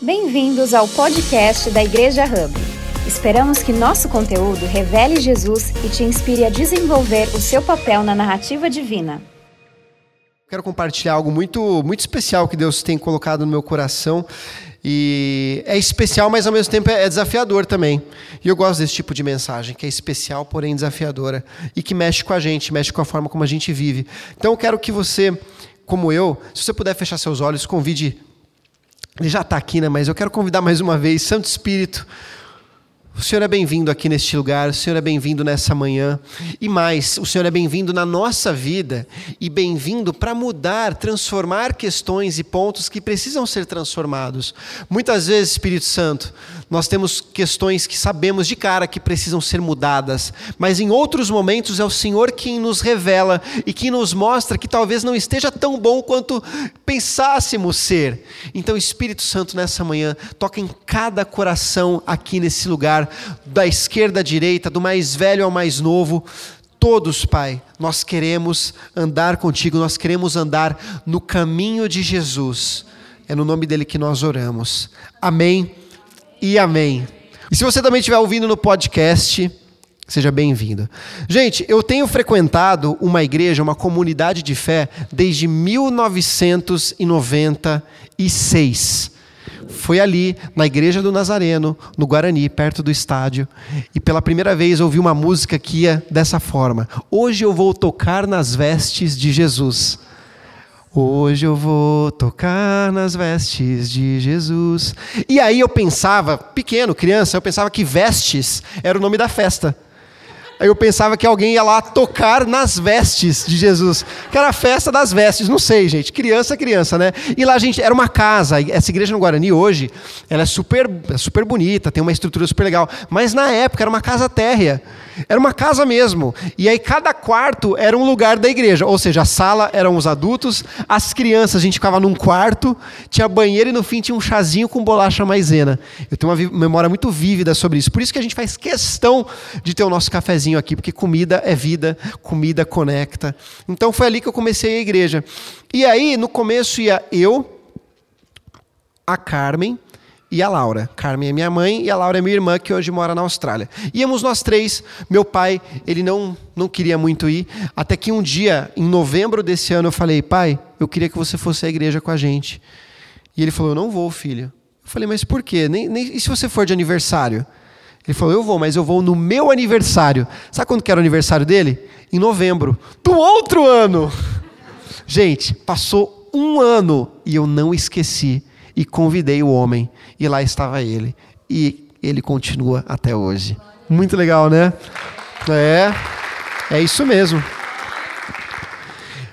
Bem-vindos ao podcast da Igreja Hub. Esperamos que nosso conteúdo revele Jesus e te inspire a desenvolver o seu papel na narrativa divina. Quero compartilhar algo muito, muito especial que Deus tem colocado no meu coração. E é especial, mas ao mesmo tempo é desafiador também. E eu gosto desse tipo de mensagem, que é especial, porém desafiadora. E que mexe com a gente, mexe com a forma como a gente vive. Então eu quero que você, como eu, se você puder fechar seus olhos, convide ele já está aqui, né? Mas eu quero convidar mais uma vez, Santo Espírito, o Senhor é bem-vindo aqui neste lugar, o Senhor é bem-vindo nessa manhã. E mais, o Senhor é bem-vindo na nossa vida e bem-vindo para mudar, transformar questões e pontos que precisam ser transformados. Muitas vezes, Espírito Santo, nós temos questões que sabemos de cara que precisam ser mudadas, mas em outros momentos é o Senhor quem nos revela e que nos mostra que talvez não esteja tão bom quanto pensássemos ser. Então, Espírito Santo, nessa manhã, toca em cada coração aqui nesse lugar da esquerda à direita, do mais velho ao mais novo, todos, Pai, nós queremos andar contigo, nós queremos andar no caminho de Jesus. É no nome dele que nós oramos. Amém e amém. E se você também estiver ouvindo no podcast, seja bem-vindo. Gente, eu tenho frequentado uma igreja, uma comunidade de fé, desde 1996. Foi ali, na igreja do Nazareno, no Guarani, perto do estádio, e pela primeira vez ouvi uma música que ia dessa forma: Hoje eu vou tocar nas vestes de Jesus. Hoje eu vou tocar nas vestes de Jesus. E aí eu pensava, pequeno, criança, eu pensava que vestes era o nome da festa. Aí eu pensava que alguém ia lá tocar nas vestes de Jesus, que era a festa das vestes, não sei, gente, criança, criança, né? E lá, gente, era uma casa, essa igreja no Guarani hoje, ela é super, é super bonita, tem uma estrutura super legal, mas na época era uma casa térrea. Era uma casa mesmo. E aí cada quarto era um lugar da igreja. Ou seja, a sala eram os adultos, as crianças, a gente ficava num quarto, tinha banheiro e no fim tinha um chazinho com bolacha maisena. Eu tenho uma memória muito vívida sobre isso. Por isso que a gente faz questão de ter o nosso cafezinho aqui, porque comida é vida, comida conecta. Então foi ali que eu comecei a igreja. E aí, no começo ia eu, a Carmen, e a Laura. Carmen é minha mãe e a Laura é minha irmã, que hoje mora na Austrália. Íamos nós três. Meu pai, ele não, não queria muito ir. Até que um dia, em novembro desse ano, eu falei: pai, eu queria que você fosse à igreja com a gente. E ele falou: eu não vou, filho. Eu falei: mas por quê? Nem, nem, e se você for de aniversário? Ele falou: eu vou, mas eu vou no meu aniversário. Sabe quando que era o aniversário dele? Em novembro. Do outro ano! Gente, passou um ano e eu não esqueci e convidei o homem, e lá estava ele. E ele continua até hoje. Muito legal, né? É, é isso mesmo.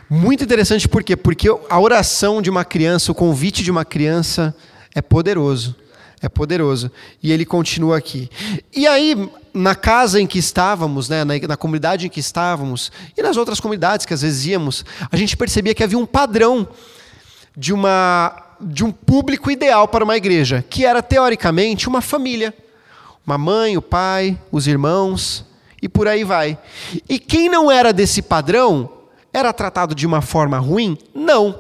Muito interessante por quê? Porque a oração de uma criança, o convite de uma criança é poderoso. É poderoso. E ele continua aqui. E aí, na casa em que estávamos, né, na, na comunidade em que estávamos, e nas outras comunidades que às vezes íamos, a gente percebia que havia um padrão de uma de um público ideal para uma igreja, que era teoricamente uma família. Uma mãe, o pai, os irmãos e por aí vai. E quem não era desse padrão era tratado de uma forma ruim? Não,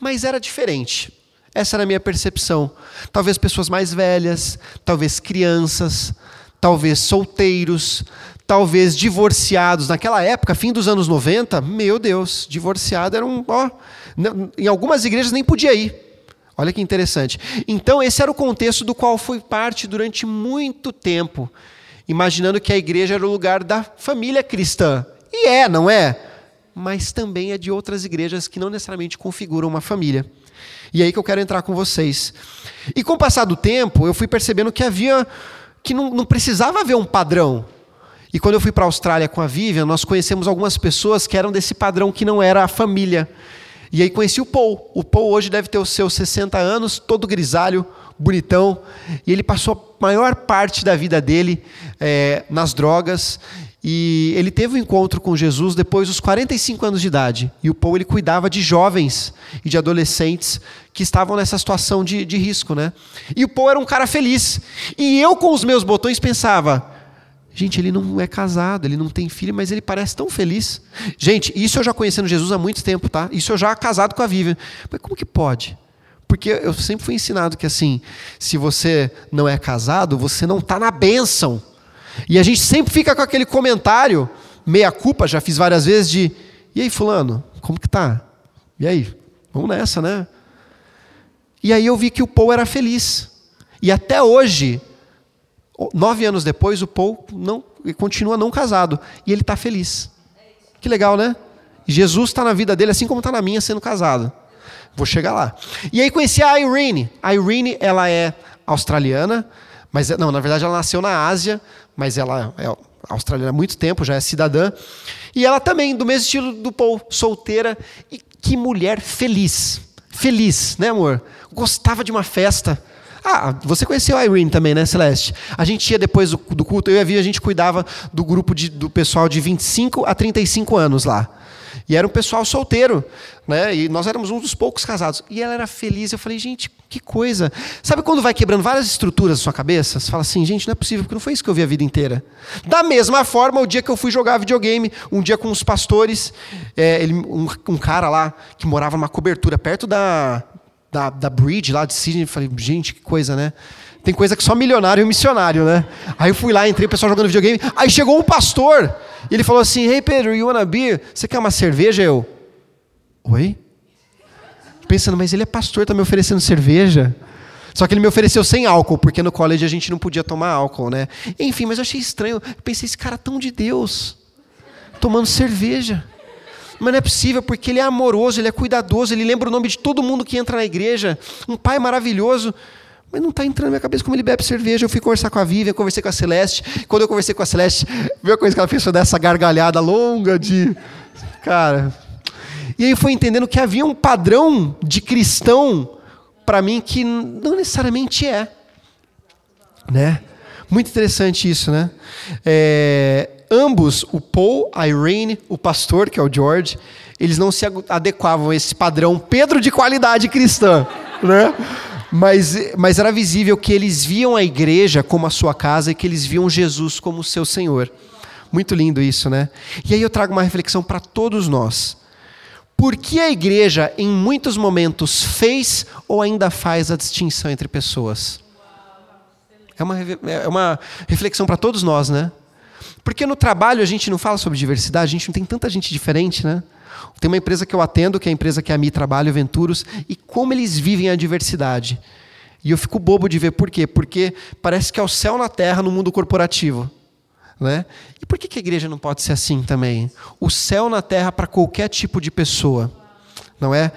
mas era diferente. Essa era a minha percepção. Talvez pessoas mais velhas, talvez crianças, talvez solteiros, talvez divorciados. Naquela época, fim dos anos 90, meu Deus, divorciado era um. Ó, em algumas igrejas nem podia ir. Olha que interessante. Então, esse era o contexto do qual fui parte durante muito tempo, imaginando que a igreja era o lugar da família cristã. E é, não é? Mas também é de outras igrejas que não necessariamente configuram uma família. E é aí que eu quero entrar com vocês. E com o passar do tempo, eu fui percebendo que havia. que não, não precisava haver um padrão. E quando eu fui para a Austrália com a Vivian, nós conhecemos algumas pessoas que eram desse padrão que não era a família. E aí conheci o Paul. O Paul hoje deve ter os seus 60 anos, todo grisalho, bonitão. E ele passou a maior parte da vida dele é, nas drogas. E ele teve um encontro com Jesus depois dos 45 anos de idade. E o Paul ele cuidava de jovens e de adolescentes que estavam nessa situação de, de risco. Né? E o Paul era um cara feliz. E eu, com os meus botões, pensava: Gente, ele não é casado, ele não tem filho, mas ele parece tão feliz. Gente, isso eu já conhecendo Jesus há muito tempo, tá? Isso eu já casado com a Vivian. Mas como que pode? Porque eu sempre fui ensinado que assim, se você não é casado, você não está na bênção. E a gente sempre fica com aquele comentário, meia culpa, já fiz várias vezes, de e aí, fulano, como que tá? E aí? Vamos nessa, né? E aí eu vi que o Paul era feliz. E até hoje, nove anos depois, o Paul não, continua não casado. E ele está feliz. Que legal, né? Jesus está na vida dele, assim como está na minha, sendo casado. Vou chegar lá. E aí conheci a Irene. A Irene, ela é australiana, mas não, na verdade ela nasceu na Ásia, mas ela é australiana há muito tempo, já é cidadã. E ela também, do mesmo estilo do Paul, solteira. E que mulher feliz. Feliz, né, amor? Gostava de uma festa. Ah, você conheceu a Irene também, né, Celeste? A gente ia depois do, do culto, eu e a Via, a gente cuidava do grupo de, do pessoal de 25 a 35 anos lá. E era um pessoal solteiro, né? E nós éramos um dos poucos casados. E ela era feliz. Eu falei, gente, que coisa. Sabe quando vai quebrando várias estruturas na sua cabeça? Você fala assim, gente, não é possível, porque não foi isso que eu vi a vida inteira. Da mesma forma, o dia que eu fui jogar videogame, um dia com os pastores, é, ele, um, um, cara lá que morava numa cobertura perto da, da, da bridge lá de Sydney, falei, gente, que coisa, né? Tem coisa que só milionário e missionário, né? Aí eu fui lá, entrei, o pessoal jogando videogame. Aí chegou um pastor. E ele falou assim: Hey Pedro, you wanna beer? Você quer uma cerveja? Eu. Oi? Pensando, mas ele é pastor, tá me oferecendo cerveja? Só que ele me ofereceu sem álcool, porque no college a gente não podia tomar álcool, né? Enfim, mas eu achei estranho. Eu pensei, esse cara é tão de Deus, tomando cerveja. Mas não é possível, porque ele é amoroso, ele é cuidadoso, ele lembra o nome de todo mundo que entra na igreja. Um pai maravilhoso. Mas não está entrando na minha cabeça como ele bebe cerveja. Eu fui conversar com a Vivian, conversei com a Celeste. Quando eu conversei com a Celeste, viu a coisa que ela fez? Foi dessa gargalhada longa de. Cara. E aí eu fui entendendo que havia um padrão de cristão para mim que não necessariamente é. Né? Muito interessante isso, né? É, ambos, o Paul, a Irene, o pastor, que é o George, eles não se adequavam a esse padrão Pedro de qualidade cristã, né? Mas, mas era visível que eles viam a igreja como a sua casa e que eles viam Jesus como seu Senhor. Muito lindo isso, né? E aí eu trago uma reflexão para todos nós. Por que a igreja, em muitos momentos, fez ou ainda faz a distinção entre pessoas? É uma, é uma reflexão para todos nós, né? Porque no trabalho a gente não fala sobre diversidade, a gente não tem tanta gente diferente, né? Tem uma empresa que eu atendo, que é a empresa que a Mi trabalha, Venturos, e como eles vivem a diversidade. E eu fico bobo de ver por quê? Porque parece que é o céu na terra no mundo corporativo. Né? E por que, a igreja não pode ser assim também? O céu na terra para qualquer tipo de pessoa. Não é?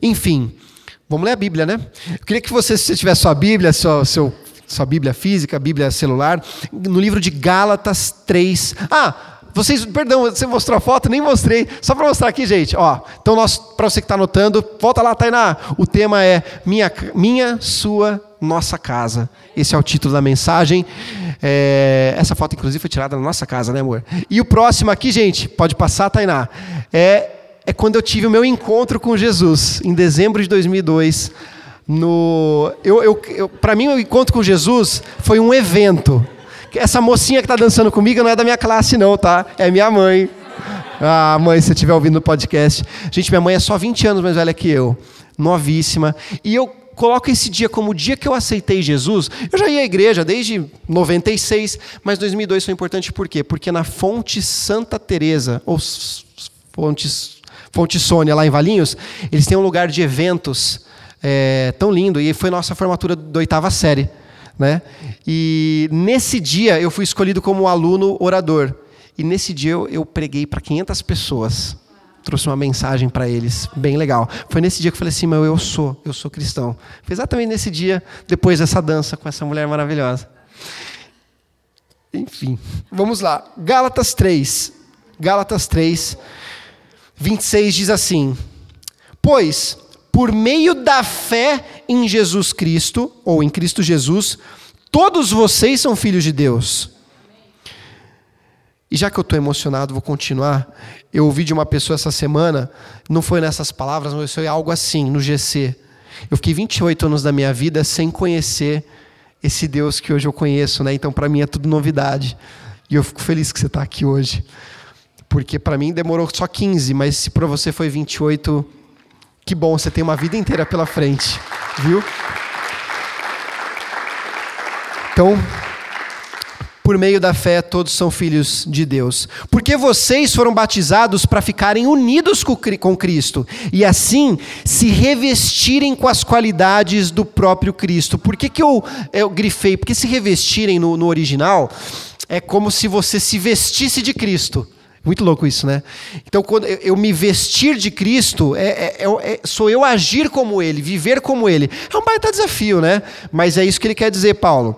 Enfim, vamos ler a Bíblia, né? Eu queria que você, se você tiver sua Bíblia, sua, seu, sua Bíblia física, Bíblia celular, no livro de Gálatas 3. Ah, vocês, perdão, você mostrou a foto? Nem mostrei. Só para mostrar aqui, gente. Ó, então, para você que está anotando, volta lá, Tainá. O tema é minha, minha, sua, nossa casa. Esse é o título da mensagem. É, essa foto, inclusive, foi tirada na nossa casa, né, amor? E o próximo aqui, gente, pode passar, Tainá. É, é quando eu tive o meu encontro com Jesus, em dezembro de 2002. No, eu, eu, eu para mim, o encontro com Jesus foi um evento. Essa mocinha que está dançando comigo não é da minha classe, não, tá? É minha mãe. Ah, mãe, se você estiver ouvindo o podcast. Gente, minha mãe é só 20 anos mais velha que eu. Novíssima. E eu coloco esse dia como o dia que eu aceitei Jesus. Eu já ia à igreja desde 96, mas 2002 foi importante por quê? Porque na Fonte Santa Teresa, ou Fontes, Fonte Sônia, lá em Valinhos, eles têm um lugar de eventos é, tão lindo. E foi nossa formatura da oitava série. Né? E nesse dia eu fui escolhido como aluno orador. E nesse dia eu, eu preguei para 500 pessoas. Trouxe uma mensagem para eles, bem legal. Foi nesse dia que eu falei assim: meu, eu sou, eu sou cristão. Foi exatamente nesse dia, depois dessa dança com essa mulher maravilhosa. Enfim, vamos lá. Gálatas 3. Gálatas 3, 26 diz assim: Pois por meio da fé em Jesus Cristo, ou em Cristo Jesus, todos vocês são filhos de Deus. E já que eu estou emocionado, vou continuar. Eu ouvi de uma pessoa essa semana, não foi nessas palavras, mas foi algo assim, no GC. Eu fiquei 28 anos da minha vida sem conhecer esse Deus que hoje eu conheço, né? Então, para mim é tudo novidade. E eu fico feliz que você está aqui hoje. Porque para mim demorou só 15, mas se para você foi 28, que bom, você tem uma vida inteira pela frente. Viu? Então, por meio da fé, todos são filhos de Deus. Porque vocês foram batizados para ficarem unidos com Cristo e assim se revestirem com as qualidades do próprio Cristo. Por que, que eu, eu grifei? Porque se revestirem no, no original é como se você se vestisse de Cristo. Muito louco isso, né? Então, quando eu me vestir de Cristo, é, é, é, é, sou eu agir como Ele, viver como Ele. É um baita desafio, né? Mas é isso que ele quer dizer, Paulo.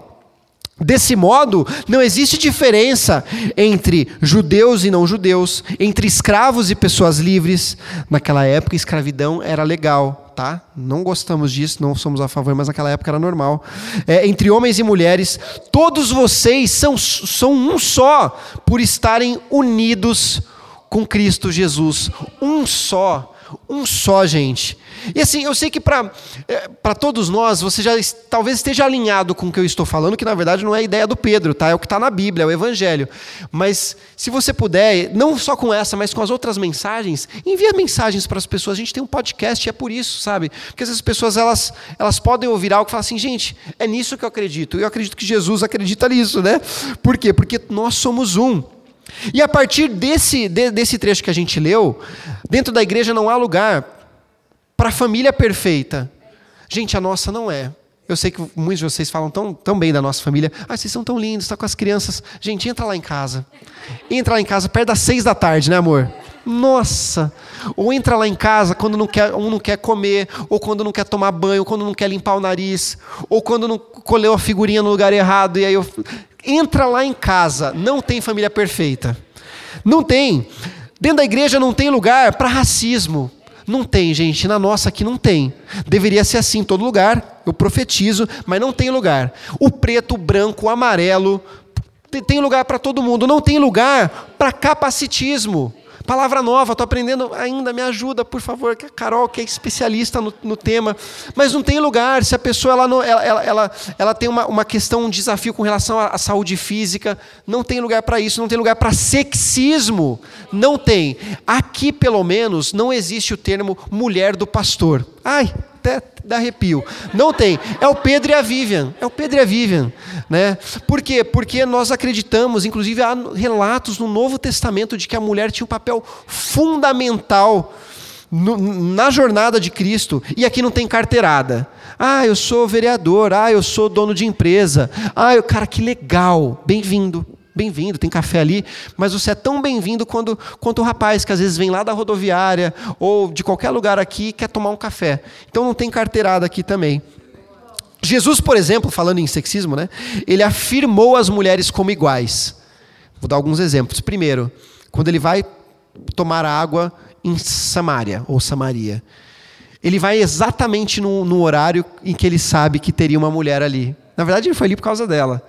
Desse modo, não existe diferença entre judeus e não judeus, entre escravos e pessoas livres. Naquela época, escravidão era legal, tá? Não gostamos disso, não somos a favor, mas naquela época era normal. É, entre homens e mulheres, todos vocês são, são um só por estarem unidos com Cristo Jesus. Um só. Um só, gente. E assim, eu sei que para é, todos nós, você já talvez esteja alinhado com o que eu estou falando, que na verdade não é a ideia do Pedro, tá? É o que está na Bíblia, é o Evangelho. Mas se você puder, não só com essa, mas com as outras mensagens, envia mensagens para as pessoas. A gente tem um podcast e é por isso, sabe? Porque essas pessoas elas, elas podem ouvir algo e falar assim, gente, é nisso que eu acredito. Eu acredito que Jesus acredita nisso, né? Por quê? Porque nós somos um. E a partir desse, de, desse trecho que a gente leu, dentro da igreja não há lugar para a família perfeita. Gente, a nossa não é. Eu sei que muitos de vocês falam tão, tão bem da nossa família. Ah, vocês são tão lindos, está com as crianças. Gente, entra lá em casa. Entra lá em casa perto das seis da tarde, né, amor? Nossa! Ou entra lá em casa quando não quer, um não quer comer, ou quando não quer tomar banho, ou quando não quer limpar o nariz, ou quando não colheu a figurinha no lugar errado. E aí eu. Entra lá em casa. Não tem família perfeita. Não tem. Dentro da igreja não tem lugar para racismo. Não tem, gente. Na nossa aqui não tem. Deveria ser assim em todo lugar. Eu profetizo, mas não tem lugar. O preto, o branco, o amarelo. Tem lugar para todo mundo. Não tem lugar para capacitismo. Palavra nova, estou aprendendo ainda, me ajuda, por favor, que a Carol, que é especialista no, no tema. Mas não tem lugar, se a pessoa ela, ela, ela, ela, ela tem uma, uma questão, um desafio com relação à, à saúde física, não tem lugar para isso, não tem lugar para sexismo. Não tem. Aqui, pelo menos, não existe o termo mulher do pastor. Ai, até dá arrepio. Não tem. É o Pedro e a Vivian. É o Pedro e a Vivian. Né? Por quê? Porque nós acreditamos, inclusive há relatos no Novo Testamento de que a mulher tinha um papel fundamental na jornada de Cristo. E aqui não tem carteirada. Ah, eu sou vereador. Ah, eu sou dono de empresa. Ah, eu, cara, que legal. Bem-vindo bem-vindo, tem café ali, mas você é tão bem-vindo quanto, quanto o rapaz que às vezes vem lá da rodoviária ou de qualquer lugar aqui e quer tomar um café. Então não tem carteirada aqui também. Jesus, por exemplo, falando em sexismo, né, ele afirmou as mulheres como iguais. Vou dar alguns exemplos. Primeiro, quando ele vai tomar água em Samaria ou Samaria, ele vai exatamente no, no horário em que ele sabe que teria uma mulher ali. Na verdade, ele foi ali por causa dela.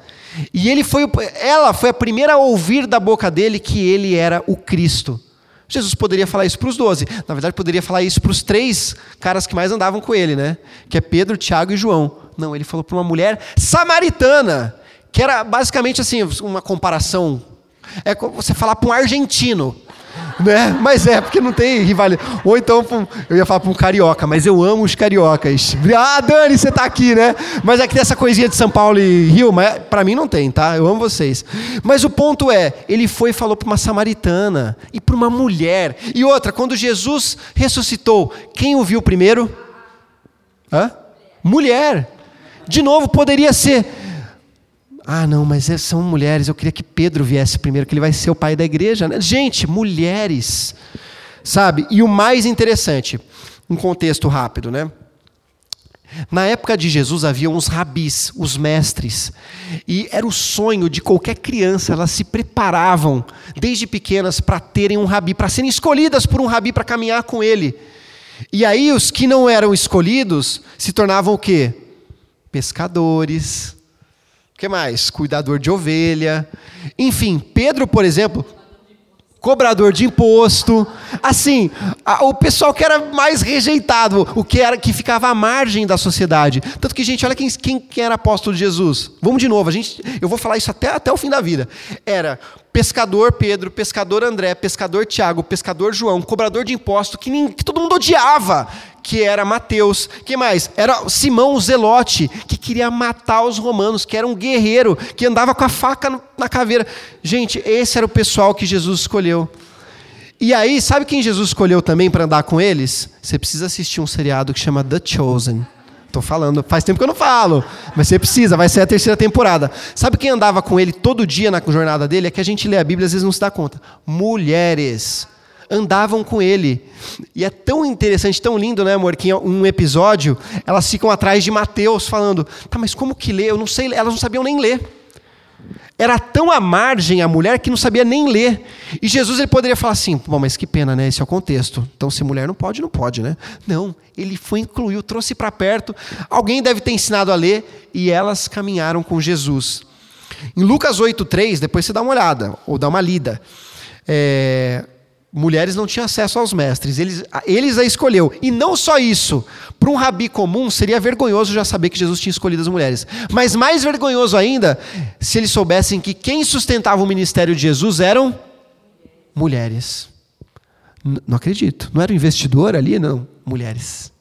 E ele foi, ela foi a primeira a ouvir da boca dele que ele era o Cristo. Jesus poderia falar isso para os doze. Na verdade, poderia falar isso para os três caras que mais andavam com ele, né? Que é Pedro, Tiago e João. Não, ele falou para uma mulher samaritana, que era basicamente assim, uma comparação. É você falar para um argentino né? Mas é, porque não tem rivalidade. Ou então, eu ia falar para um carioca, mas eu amo os cariocas. Ah, Dani, você tá aqui, né? Mas é que tem essa coisinha de São Paulo e Rio, mas para mim não tem, tá? Eu amo vocês. Mas o ponto é, ele foi e falou para uma samaritana e para uma mulher. E outra, quando Jesus ressuscitou, quem o viu primeiro? Hã? Mulher. De novo, poderia ser ah, não, mas são mulheres. Eu queria que Pedro viesse primeiro, que ele vai ser o pai da igreja. Né? Gente, mulheres. Sabe? E o mais interessante, um contexto rápido, né? Na época de Jesus havia uns rabis, os mestres, e era o sonho de qualquer criança, elas se preparavam desde pequenas para terem um rabi, para serem escolhidas por um rabi para caminhar com ele. E aí os que não eram escolhidos se tornavam o quê? Pescadores, que mais? Cuidador de ovelha. Enfim, Pedro, por exemplo, cobrador de imposto. Assim, a, o pessoal que era mais rejeitado, o que era que ficava à margem da sociedade. Tanto que, gente, olha quem, quem, quem era apóstolo de Jesus. Vamos de novo, a gente, eu vou falar isso até, até o fim da vida. Era pescador Pedro, pescador André, pescador Tiago, pescador João, cobrador de imposto, que, nem, que todo mundo odiava, que era Mateus. Que mais? Era Simão o Zelote, que queria matar os romanos, que era um guerreiro, que andava com a faca na caveira. Gente, esse era o pessoal que Jesus escolheu. E aí, sabe quem Jesus escolheu também para andar com eles? Você precisa assistir um seriado que chama The Chosen. Tô falando, faz tempo que eu não falo, mas você precisa, vai ser a terceira temporada. Sabe quem andava com ele todo dia na jornada dele? É que a gente lê a Bíblia às vezes não se dá conta. Mulheres andavam com ele. E é tão interessante, tão lindo, né, amor, que um episódio elas ficam atrás de Mateus falando: "Tá, mas como que lê? Eu não sei, elas não sabiam nem ler". Era tão à margem a mulher que não sabia nem ler. E Jesus ele poderia falar assim: bom, mas que pena, né? Esse é o contexto. Então, se mulher não pode, não pode, né? Não, ele foi, incluiu, trouxe para perto. Alguém deve ter ensinado a ler e elas caminharam com Jesus. Em Lucas 8,3, depois você dá uma olhada, ou dá uma lida. É, mulheres não tinham acesso aos mestres, eles, eles a escolheu. E não só isso, para um rabi comum seria vergonhoso já saber que Jesus tinha escolhido as mulheres. Mas mais vergonhoso ainda, se eles soubessem que quem sustentava o ministério de Jesus eram mulheres. N não acredito. Não era o investidor ali? Não. Mulheres.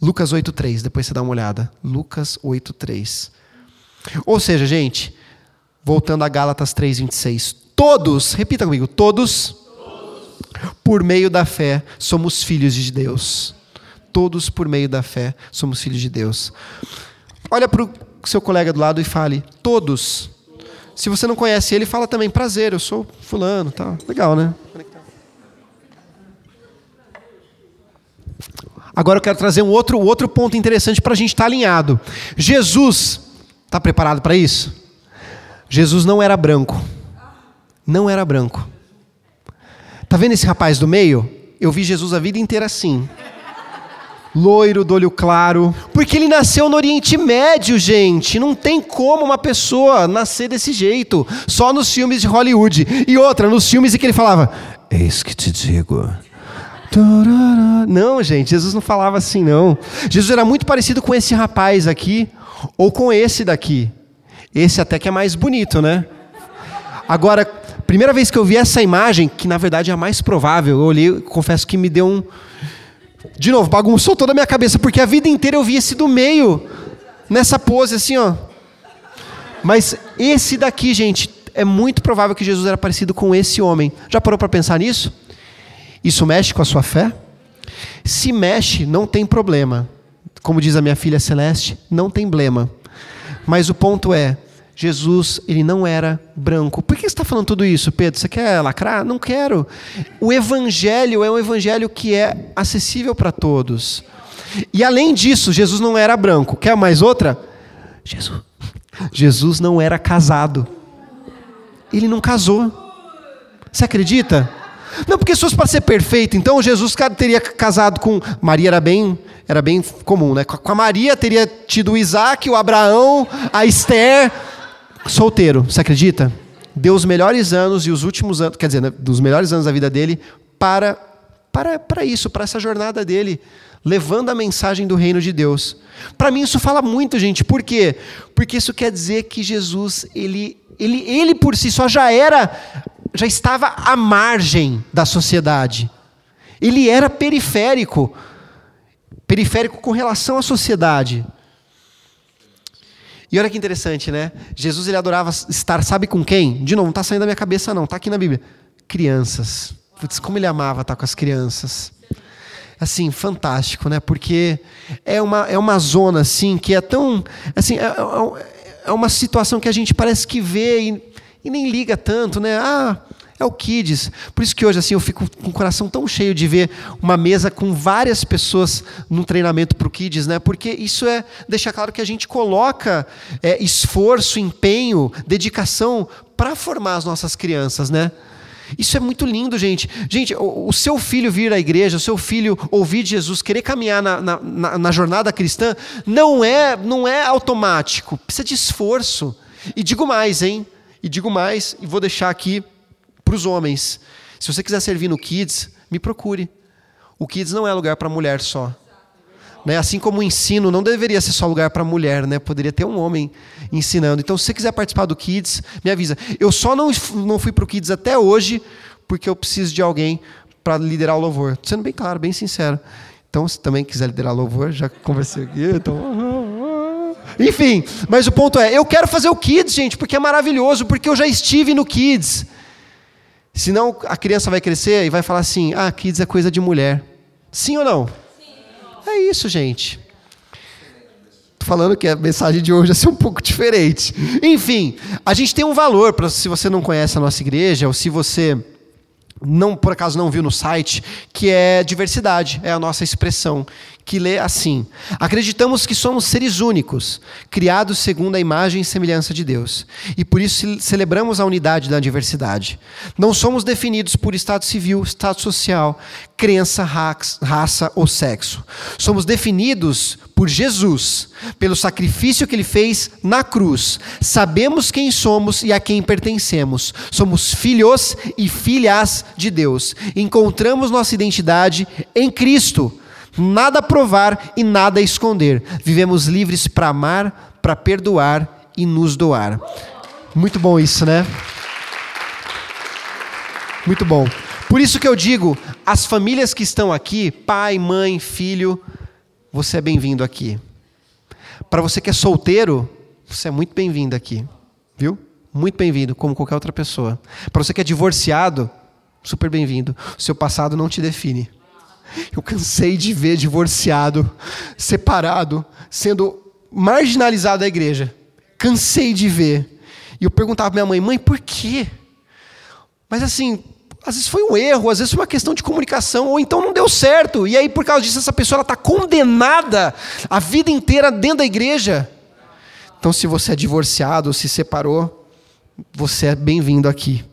Lucas 8,3, depois você dá uma olhada. Lucas 8,3. Ou seja, gente, voltando a Gálatas 3,26. Todos, repita comigo, todos por meio da fé, somos filhos de Deus. Todos por meio da fé, somos filhos de Deus. Olha para o seu colega do lado e fale: todos. Se você não conhece ele, fala também: prazer, eu sou fulano. Tá. Legal, né? Agora eu quero trazer um outro, outro ponto interessante para a gente estar tá alinhado. Jesus, está preparado para isso? Jesus não era branco. Não era branco. Tá vendo esse rapaz do meio? Eu vi Jesus a vida inteira assim. Loiro, do olho claro. Porque ele nasceu no Oriente Médio, gente. Não tem como uma pessoa nascer desse jeito. Só nos filmes de Hollywood. E outra, nos filmes em que ele falava: Eis que te digo. Não, gente, Jesus não falava assim, não. Jesus era muito parecido com esse rapaz aqui, ou com esse daqui. Esse até que é mais bonito, né? Agora, primeira vez que eu vi essa imagem, que na verdade é a mais provável, eu olhei, confesso que me deu um. De novo, bagunçou toda a minha cabeça, porque a vida inteira eu vi esse do meio, nessa pose assim, ó. Mas esse daqui, gente, é muito provável que Jesus era parecido com esse homem. Já parou para pensar nisso? Isso mexe com a sua fé? Se mexe, não tem problema. Como diz a minha filha Celeste, não tem blema. Mas o ponto é, Jesus, ele não era branco. Por que você está falando tudo isso, Pedro? Você quer lacrar? Não quero. O evangelho é um evangelho que é acessível para todos. E além disso, Jesus não era branco. Quer mais outra? Jesus, Jesus não era casado. Ele não casou. Você acredita? Não, porque se fosse para ser perfeito, então Jesus teria casado com. Maria era bem, era bem comum, né? Com a Maria teria tido o Isaac, o Abraão, a Esther solteiro, você acredita? Deu os melhores anos e os últimos anos, quer dizer, né, dos melhores anos da vida dele para, para, para isso, para essa jornada dele, levando a mensagem do reino de Deus. Para mim isso fala muito, gente. Por quê? Porque isso quer dizer que Jesus, ele, ele, ele por si só já era, já estava à margem da sociedade. Ele era periférico, periférico com relação à sociedade. E olha que interessante, né? Jesus ele adorava estar, sabe com quem? De novo, não está saindo da minha cabeça, não, está aqui na Bíblia. Crianças. Putz, como ele amava estar com as crianças. Assim, fantástico, né? Porque é uma, é uma zona, assim, que é tão. Assim, é, é, é uma situação que a gente parece que vê e, e nem liga tanto, né? Ah, é o Kids. Por isso que hoje assim eu fico com o coração tão cheio de ver uma mesa com várias pessoas num treinamento para o Kids, né? Porque isso é deixar claro que a gente coloca é, esforço, empenho, dedicação para formar as nossas crianças, né? Isso é muito lindo, gente. Gente, o, o, seu filho vir à igreja, o seu filho ouvir Jesus, querer caminhar na, na, na, na jornada cristã, não é, não é automático. Precisa de esforço. E digo mais, hein? E digo mais, e vou deixar aqui para os homens. Se você quiser servir no Kids, me procure. O Kids não é lugar para mulher só. Né? Assim como o ensino não deveria ser só lugar para mulher, né? poderia ter um homem ensinando. Então, se você quiser participar do Kids, me avisa. Eu só não, não fui para o Kids até hoje porque eu preciso de alguém para liderar o louvor. Tô sendo bem claro, bem sincero. Então, se também quiser liderar o louvor, já conversei aqui. Então... Enfim, mas o ponto é, eu quero fazer o Kids, gente, porque é maravilhoso, porque eu já estive no Kids. Senão a criança vai crescer e vai falar assim: ah, Kids é coisa de mulher. Sim ou não? Sim. É isso, gente. Tô falando que a mensagem de hoje vai ser um pouco diferente. Enfim, a gente tem um valor, para se você não conhece a nossa igreja, ou se você não por acaso não viu no site, que é diversidade, é a nossa expressão, que lê assim: Acreditamos que somos seres únicos, criados segundo a imagem e semelhança de Deus, e por isso celebramos a unidade da diversidade. Não somos definidos por estado civil, estado social, crença, raça ou sexo. Somos definidos por Jesus, pelo sacrifício que ele fez na cruz. Sabemos quem somos e a quem pertencemos. Somos filhos e filhas de Deus. Encontramos nossa identidade em Cristo nada provar e nada esconder. Vivemos livres para amar, para perdoar e nos doar. Muito bom isso, né? Muito bom. Por isso que eu digo, as famílias que estão aqui, pai, mãe, filho, você é bem-vindo aqui. Para você que é solteiro, você é muito bem-vindo aqui, viu? Muito bem-vindo, como qualquer outra pessoa. Para você que é divorciado, super bem-vindo. Seu passado não te define. Eu cansei de ver divorciado, separado, sendo marginalizado da igreja. Cansei de ver. E eu perguntava para minha mãe, mãe, por quê? Mas assim, às vezes foi um erro, às vezes foi uma questão de comunicação, ou então não deu certo. E aí, por causa disso, essa pessoa está condenada a vida inteira dentro da igreja. Então, se você é divorciado se separou, você é bem-vindo aqui.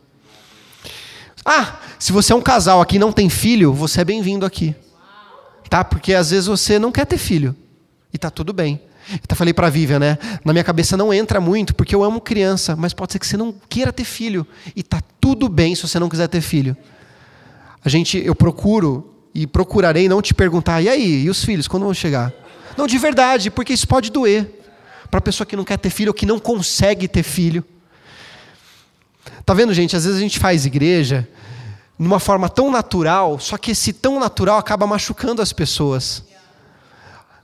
Ah, se você é um casal aqui e não tem filho, você é bem-vindo aqui. Tá? Porque às vezes você não quer ter filho. E tá tudo bem. Eu até falei para a Vivian, né? Na minha cabeça não entra muito, porque eu amo criança, mas pode ser que você não queira ter filho. E tá tudo bem se você não quiser ter filho. A gente, eu procuro e procurarei não te perguntar, e aí, e os filhos, quando vão chegar? Não, de verdade, porque isso pode doer. Para a pessoa que não quer ter filho ou que não consegue ter filho. Tá vendo, gente? Às vezes a gente faz igreja numa forma tão natural, só que esse tão natural acaba machucando as pessoas.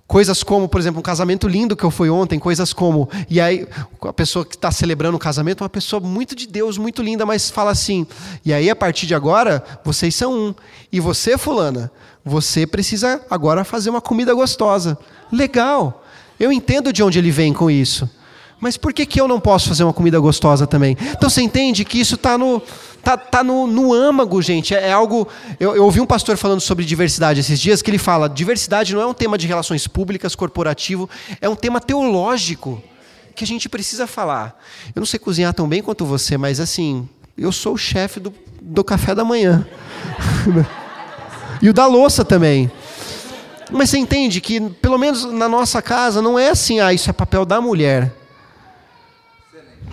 Coisas como, por exemplo, um casamento lindo que eu fui ontem, coisas como, e aí a pessoa que está celebrando o casamento, uma pessoa muito de Deus, muito linda, mas fala assim, e aí a partir de agora, vocês são um. E você, fulana, você precisa agora fazer uma comida gostosa. Legal. Eu entendo de onde ele vem com isso. Mas por que, que eu não posso fazer uma comida gostosa também? Então você entende que isso está no, tá, tá no, no âmago, gente. É, é algo. Eu, eu, ouvi um pastor falando sobre diversidade esses dias que ele fala: diversidade não é um tema de relações públicas, corporativo, é um tema teológico que a gente precisa falar. Eu não sei cozinhar tão bem quanto você, mas assim, eu sou o chefe do, do café da manhã. e o da louça também. Mas você entende que, pelo menos na nossa casa, não é assim, ah, isso é papel da mulher.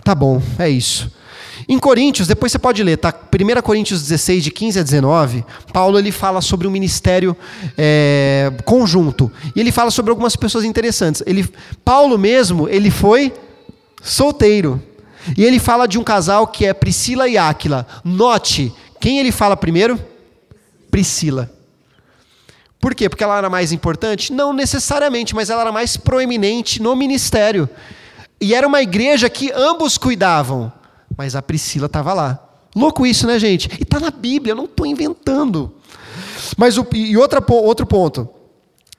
Tá bom, é isso. Em Coríntios, depois você pode ler, tá? 1 Coríntios 16, de 15 a 19, Paulo ele fala sobre o um ministério é, conjunto. E ele fala sobre algumas pessoas interessantes. Ele, Paulo mesmo, ele foi solteiro. E ele fala de um casal que é Priscila e Áquila. Note, quem ele fala primeiro? Priscila. Por quê? Porque ela era mais importante? Não necessariamente, mas ela era mais proeminente no ministério. E era uma igreja que ambos cuidavam, mas a Priscila estava lá. Louco isso, né, gente? E está na Bíblia, eu não estou inventando. Mas o, e outra, outro ponto.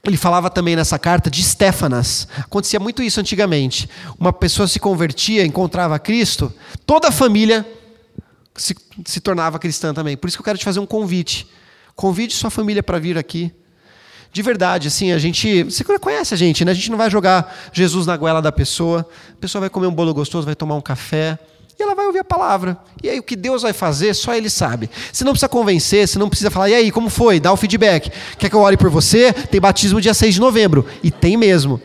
Ele falava também nessa carta de Stefanas. Acontecia muito isso antigamente. Uma pessoa se convertia, encontrava Cristo, toda a família se, se tornava cristã também. Por isso que eu quero te fazer um convite. Convide sua família para vir aqui. De verdade, assim, a gente. Você conhece a gente, né? A gente não vai jogar Jesus na goela da pessoa. A pessoa vai comer um bolo gostoso, vai tomar um café. E ela vai ouvir a palavra. E aí o que Deus vai fazer, só Ele sabe. Você não precisa convencer, você não precisa falar, e aí, como foi? Dá o feedback. Quer que eu ore por você? Tem batismo dia 6 de novembro. E tem mesmo.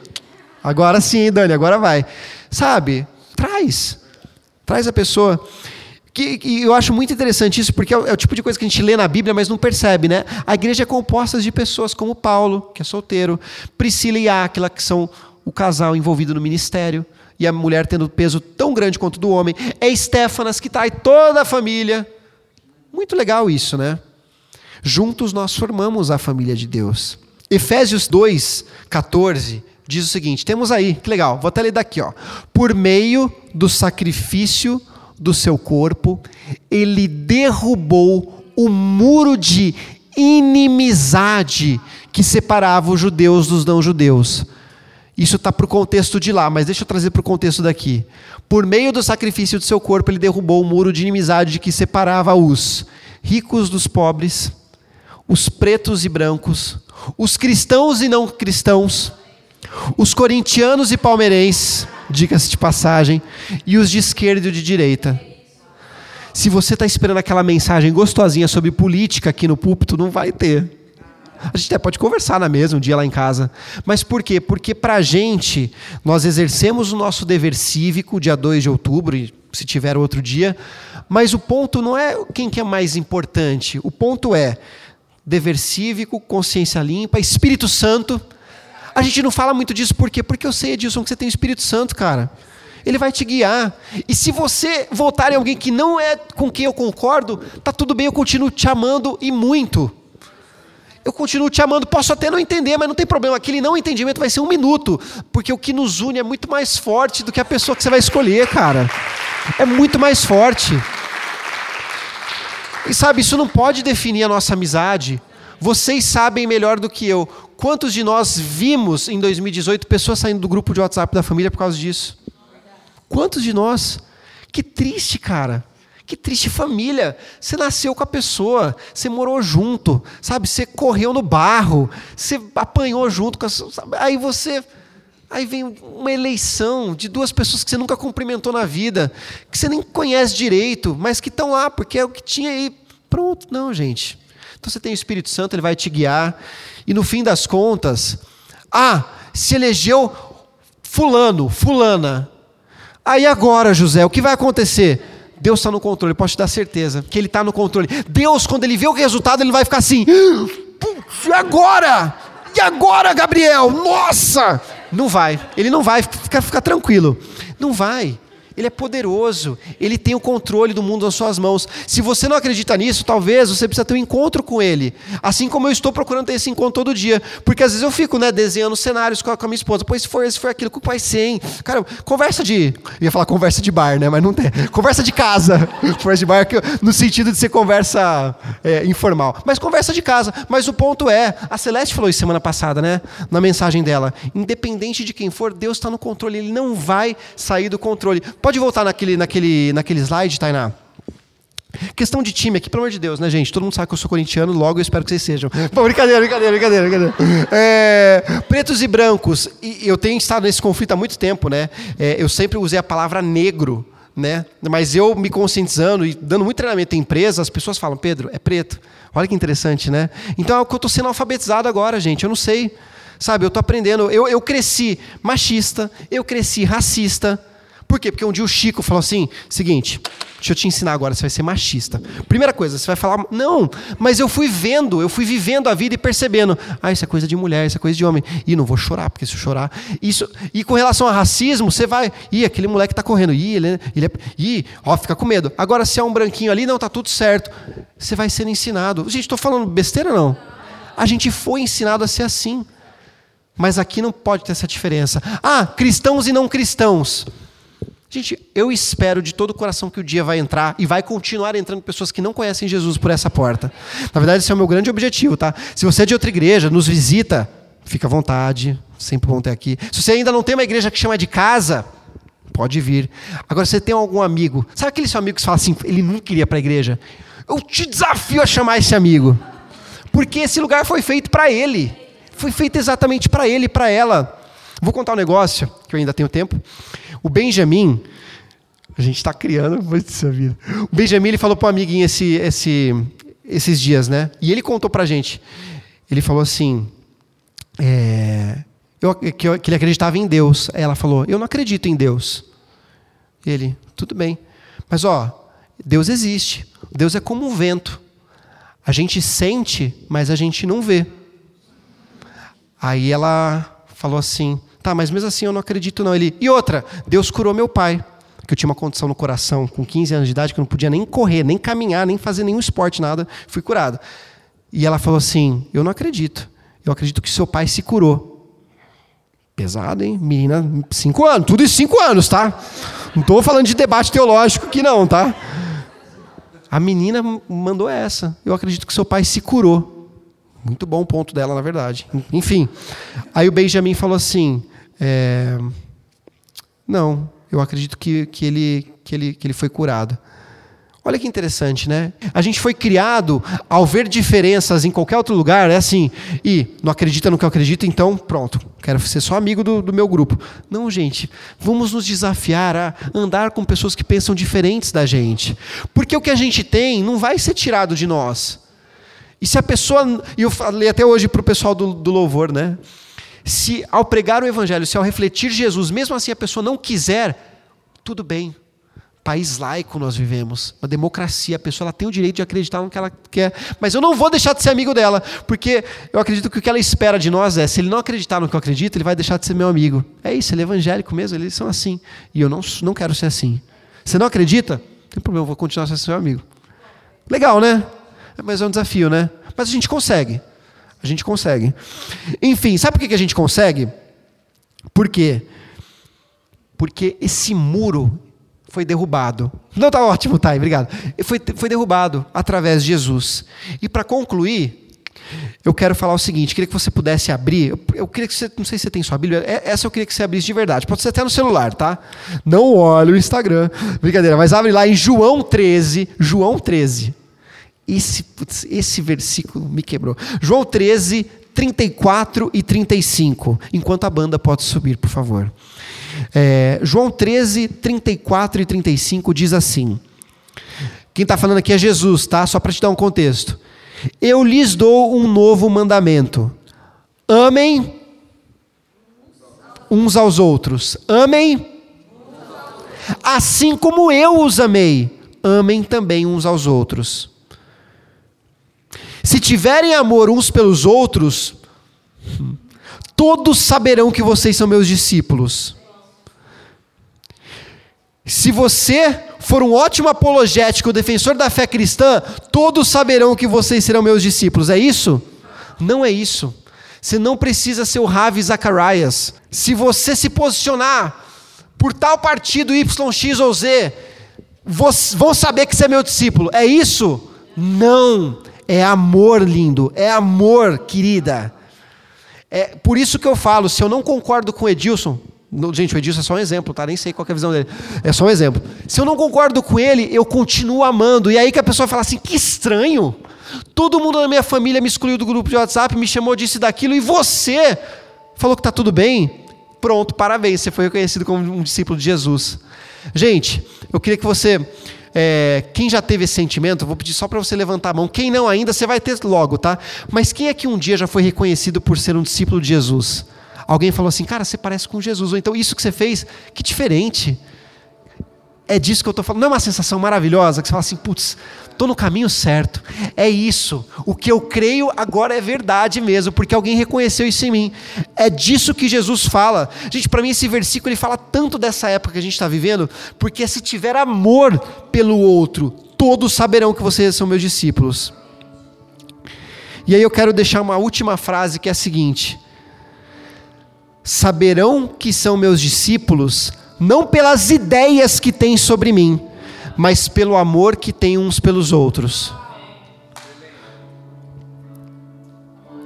Agora sim, Dani, agora vai. Sabe? Traz. Traz a pessoa. Que, eu acho muito interessante isso, porque é o, é o, tipo de coisa que a gente lê na Bíblia, mas não percebe, né? A igreja é composta de pessoas como Paulo, que é solteiro, Priscila e Áquila, que são o casal envolvido no ministério, e a mulher tendo peso tão grande quanto do homem. É Estéfanas, que está aí toda a família. Muito legal isso, né? Juntos nós formamos a família de Deus. Efésios 2, 14 diz o seguinte: temos aí, que legal, vou até ler daqui, ó. Por meio do sacrifício do seu corpo, ele derrubou o muro de inimizade que separava os judeus dos não-judeus. Isso está para o contexto de lá, mas deixa eu trazer para o contexto daqui. Por meio do sacrifício do seu corpo, ele derrubou o muro de inimizade que separava os ricos dos pobres, os pretos e brancos, os cristãos e não cristãos, os corintianos e palmeirenses, diga-se de passagem, e os de esquerda e de direita. Se você está esperando aquela mensagem gostosinha sobre política aqui no púlpito, não vai ter. A gente até pode conversar na mesa um dia lá em casa. Mas por quê? Porque para a gente, nós exercemos o nosso dever cívico, dia 2 de outubro, se tiver outro dia. Mas o ponto não é quem que é mais importante. O ponto é dever cívico, consciência limpa, Espírito Santo. A gente não fala muito disso por quê? Porque eu sei, Edilson, que você tem o Espírito Santo, cara. Ele vai te guiar. E se você voltar em alguém que não é com quem eu concordo, tá tudo bem, eu continuo te amando e muito eu continuo te amando, posso até não entender, mas não tem problema. Aquele não entendimento vai ser um minuto, porque o que nos une é muito mais forte do que a pessoa que você vai escolher, cara. É muito mais forte. E sabe, isso não pode definir a nossa amizade. Vocês sabem melhor do que eu. Quantos de nós vimos em 2018 pessoas saindo do grupo de WhatsApp da família por causa disso? Quantos de nós? Que triste, cara. Que triste família. Você nasceu com a pessoa, você morou junto, sabe? Você correu no barro, você apanhou junto com a, sabe? Aí você aí vem uma eleição de duas pessoas que você nunca cumprimentou na vida, que você nem conhece direito, mas que estão lá porque é o que tinha aí. Pronto, não, gente. Então você tem o Espírito Santo, ele vai te guiar. E no fim das contas, ah, se elegeu fulano, fulana. Aí agora, José, o que vai acontecer? Deus está no controle, posso te dar certeza que Ele está no controle. Deus, quando Ele vê o resultado, Ele vai ficar assim: e agora? E agora, Gabriel? Nossa! Não vai, Ele não vai, fica, fica tranquilo. Não vai. Ele é poderoso, ele tem o controle do mundo nas suas mãos. Se você não acredita nisso, talvez você precisa ter um encontro com ele. Assim como eu estou procurando ter esse encontro todo dia. Porque às vezes eu fico né, desenhando cenários com a, com a minha esposa. Pois se for esse, for aquilo, que vai ser, hein? Cara, conversa de. Eu ia falar conversa de bar, né? Mas não tem. Conversa de casa. conversa de bar no sentido de ser conversa é, informal. Mas conversa de casa. Mas o ponto é, a Celeste falou isso semana passada, né? Na mensagem dela. Independente de quem for, Deus está no controle. Ele não vai sair do controle. Pode voltar naquele, naquele, naquele slide, Tainá? Questão de time aqui, pelo amor de Deus, né, gente? Todo mundo sabe que eu sou corintiano, logo eu espero que vocês sejam. Bom, brincadeira, brincadeira, brincadeira. brincadeira. É, pretos e brancos. E eu tenho estado nesse conflito há muito tempo, né? É, eu sempre usei a palavra negro, né? Mas eu me conscientizando e dando muito treinamento em empresas, as pessoas falam, Pedro, é preto. Olha que interessante, né? Então é o que eu estou sendo alfabetizado agora, gente. Eu não sei. Sabe, eu estou aprendendo. Eu, eu cresci machista, eu cresci racista por quê? Porque um dia o Chico falou assim: seguinte, deixa eu te ensinar agora, você vai ser machista. Primeira coisa, você vai falar, não, mas eu fui vendo, eu fui vivendo a vida e percebendo, ah, isso é coisa de mulher, isso é coisa de homem. E não vou chorar, porque se eu chorar. Isso, e com relação a racismo, você vai, ih, aquele moleque está correndo, ih, ele, ele é, ih, ó, fica com medo. Agora, se é um branquinho ali, não, tá tudo certo. Você vai sendo ensinado. Gente, estou falando besteira não? A gente foi ensinado a ser assim. Mas aqui não pode ter essa diferença. Ah, cristãos e não cristãos. Gente, eu espero de todo o coração que o dia vai entrar e vai continuar entrando pessoas que não conhecem Jesus por essa porta. Na verdade, esse é o meu grande objetivo, tá? Se você é de outra igreja, nos visita, fica à vontade, sempre bom ter aqui. Se você ainda não tem uma igreja que chama de casa, pode vir. Agora, você tem algum amigo, sabe aquele seu amigo que fala assim, ele não queria para a igreja? Eu te desafio a chamar esse amigo, porque esse lugar foi feito para ele, foi feito exatamente para ele e para ela. Vou contar um negócio, que eu ainda tenho tempo. O Benjamin, a gente está criando essa vida. O Benjamin ele falou para um amiguinho esse, esse, esses dias, né? E ele contou para a gente. Ele falou assim: é, eu, que, que ele acreditava em Deus. Aí ela falou: Eu não acredito em Deus. Ele, tudo bem. Mas ó, Deus existe. Deus é como um vento. A gente sente, mas a gente não vê. Aí ela falou assim: tá, mas mesmo assim eu não acredito, não. Ele, e outra, Deus curou meu pai, que eu tinha uma condição no coração com 15 anos de idade que eu não podia nem correr, nem caminhar, nem fazer nenhum esporte, nada. Fui curado. E ela falou assim: eu não acredito. Eu acredito que seu pai se curou. Pesado, hein? Menina, cinco anos, tudo isso cinco anos, tá? Não estou falando de debate teológico aqui, não, tá? A menina mandou essa. Eu acredito que seu pai se curou. Muito bom o ponto dela, na verdade. Enfim. Aí o Benjamin falou assim: é, Não, eu acredito que, que, ele, que, ele, que ele foi curado. Olha que interessante, né? A gente foi criado ao ver diferenças em qualquer outro lugar, é assim, e não acredita no que eu acredito, então pronto, quero ser só amigo do, do meu grupo. Não, gente, vamos nos desafiar a andar com pessoas que pensam diferentes da gente. Porque o que a gente tem não vai ser tirado de nós. E se a pessoa. E eu falei até hoje para o pessoal do, do louvor, né? Se ao pregar o evangelho, se ao refletir Jesus, mesmo assim a pessoa não quiser, tudo bem país laico nós vivemos, uma democracia, a pessoa ela tem o direito de acreditar no que ela quer, mas eu não vou deixar de ser amigo dela, porque eu acredito que o que ela espera de nós é, se ele não acreditar no que eu acredito, ele vai deixar de ser meu amigo. É isso, ele é evangélico mesmo, eles são assim, e eu não, não quero ser assim. Você não acredita? Não tem problema, eu vou continuar sendo seu amigo. Legal, né? Mas é um desafio, né? Mas a gente consegue. A gente consegue. Enfim, sabe por que a gente consegue? Por quê? Porque esse muro foi derrubado. Não, tá ótimo, tá, obrigado. Foi, foi derrubado através de Jesus. E para concluir, eu quero falar o seguinte: queria que você pudesse abrir. Eu, eu, queria que você, não sei se você tem sua Bíblia, é, essa eu queria que você abrisse de verdade. Pode ser até no celular, tá? Não olhe o Instagram, brincadeira, mas abre lá em João 13, João 13. Esse, putz, esse versículo me quebrou. João 13, 34 e 35. Enquanto a banda pode subir, por favor. É, João 13, 34 e 35 diz assim: quem está falando aqui é Jesus, tá? Só para te dar um contexto. Eu lhes dou um novo mandamento: amem uns aos outros. Amem. Assim como eu os amei, amem também uns aos outros. Se tiverem amor uns pelos outros, todos saberão que vocês são meus discípulos. Se você for um ótimo apologético, defensor da fé cristã, todos saberão que vocês serão meus discípulos. É isso? Não é isso. Você não precisa ser o Ravi Zacharias. Se você se posicionar por tal partido Y, X ou Z, vão saber que você é meu discípulo. É isso? Não. É amor, lindo. É amor, querida. É por isso que eu falo, se eu não concordo com Edilson, Gente, o Edilson é só um exemplo, tá? Nem sei qual é a visão dele. É só um exemplo. Se eu não concordo com ele, eu continuo amando. E aí que a pessoa fala assim: que estranho. Todo mundo na minha família me excluiu do grupo de WhatsApp, me chamou disso e daquilo, e você falou que está tudo bem? Pronto, parabéns, você foi reconhecido como um discípulo de Jesus. Gente, eu queria que você. É, quem já teve esse sentimento, vou pedir só para você levantar a mão. Quem não ainda, você vai ter logo, tá? Mas quem é que um dia já foi reconhecido por ser um discípulo de Jesus? Alguém falou assim, cara, você parece com Jesus. Ou então, isso que você fez, que diferente. É disso que eu estou falando. Não é uma sensação maravilhosa que você fala assim, putz, estou no caminho certo. É isso. O que eu creio agora é verdade mesmo, porque alguém reconheceu isso em mim. É disso que Jesus fala. Gente, para mim esse versículo ele fala tanto dessa época que a gente está vivendo, porque se tiver amor pelo outro, todos saberão que vocês são meus discípulos. E aí eu quero deixar uma última frase que é a seguinte: saberão que são meus discípulos, não pelas ideias que têm sobre mim, mas pelo amor que têm uns pelos outros.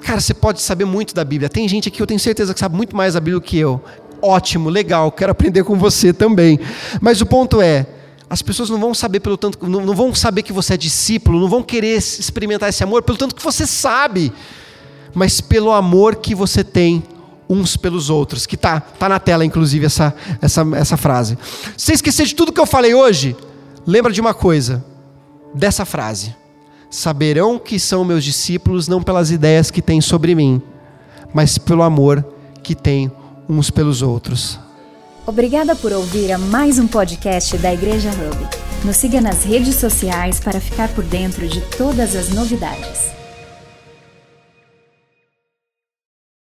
Cara, você pode saber muito da Bíblia. Tem gente aqui, eu tenho certeza que sabe muito mais da Bíblia do que eu. Ótimo, legal, quero aprender com você também. Mas o ponto é, as pessoas não vão saber pelo tanto, não vão saber que você é discípulo, não vão querer experimentar esse amor pelo tanto que você sabe, mas pelo amor que você tem uns pelos outros, que tá, tá na tela, inclusive, essa, essa, essa frase. Se você esquecer de tudo que eu falei hoje, lembra de uma coisa, dessa frase. Saberão que são meus discípulos não pelas ideias que têm sobre mim, mas pelo amor que têm uns pelos outros. Obrigada por ouvir a mais um podcast da Igreja Hub. Nos siga nas redes sociais para ficar por dentro de todas as novidades.